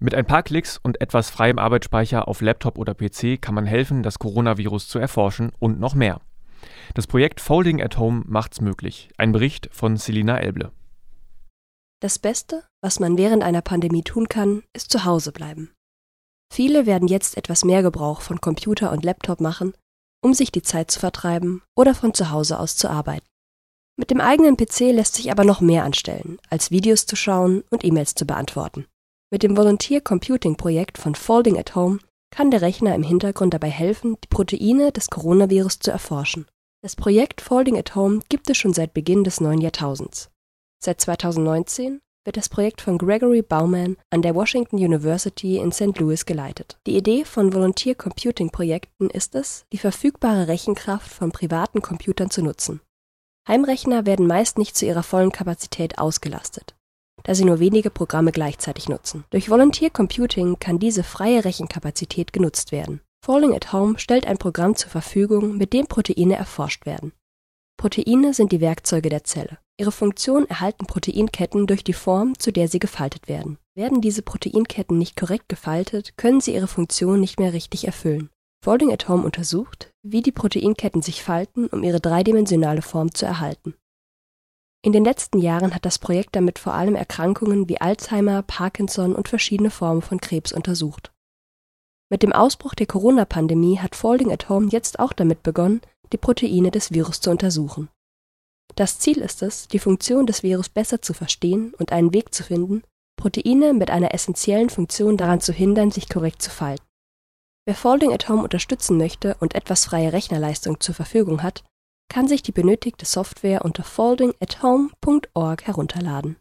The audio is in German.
Mit ein paar Klicks und etwas freiem Arbeitsspeicher auf Laptop oder PC kann man helfen, das Coronavirus zu erforschen und noch mehr. Das Projekt Folding at Home macht's möglich. Ein Bericht von Selina Elble. Das Beste, was man während einer Pandemie tun kann, ist zu Hause bleiben. Viele werden jetzt etwas mehr Gebrauch von Computer und Laptop machen, um sich die Zeit zu vertreiben oder von zu Hause aus zu arbeiten. Mit dem eigenen PC lässt sich aber noch mehr anstellen, als Videos zu schauen und E-Mails zu beantworten. Mit dem Volunteer Computing Projekt von Folding at Home kann der Rechner im Hintergrund dabei helfen, die Proteine des Coronavirus zu erforschen. Das Projekt Folding at Home gibt es schon seit Beginn des neuen Jahrtausends. Seit 2019 wird das Projekt von Gregory Bauman an der Washington University in St. Louis geleitet. Die Idee von Volunteer Computing Projekten ist es, die verfügbare Rechenkraft von privaten Computern zu nutzen. Heimrechner werden meist nicht zu ihrer vollen Kapazität ausgelastet, da sie nur wenige Programme gleichzeitig nutzen. Durch Volunteer Computing kann diese freie Rechenkapazität genutzt werden. Falling at Home stellt ein Programm zur Verfügung, mit dem Proteine erforscht werden. Proteine sind die Werkzeuge der Zelle. Ihre Funktion erhalten Proteinketten durch die Form, zu der sie gefaltet werden. Werden diese Proteinketten nicht korrekt gefaltet, können sie ihre Funktion nicht mehr richtig erfüllen. Folding at Home untersucht, wie die Proteinketten sich falten, um ihre dreidimensionale Form zu erhalten. In den letzten Jahren hat das Projekt damit vor allem Erkrankungen wie Alzheimer, Parkinson und verschiedene Formen von Krebs untersucht. Mit dem Ausbruch der Corona-Pandemie hat Folding at Home jetzt auch damit begonnen, die Proteine des Virus zu untersuchen. Das Ziel ist es, die Funktion des Virus besser zu verstehen und einen Weg zu finden, Proteine mit einer essentiellen Funktion daran zu hindern, sich korrekt zu falten. Wer Folding at Home unterstützen möchte und etwas freie Rechnerleistung zur Verfügung hat, kann sich die benötigte Software unter foldingathome.org herunterladen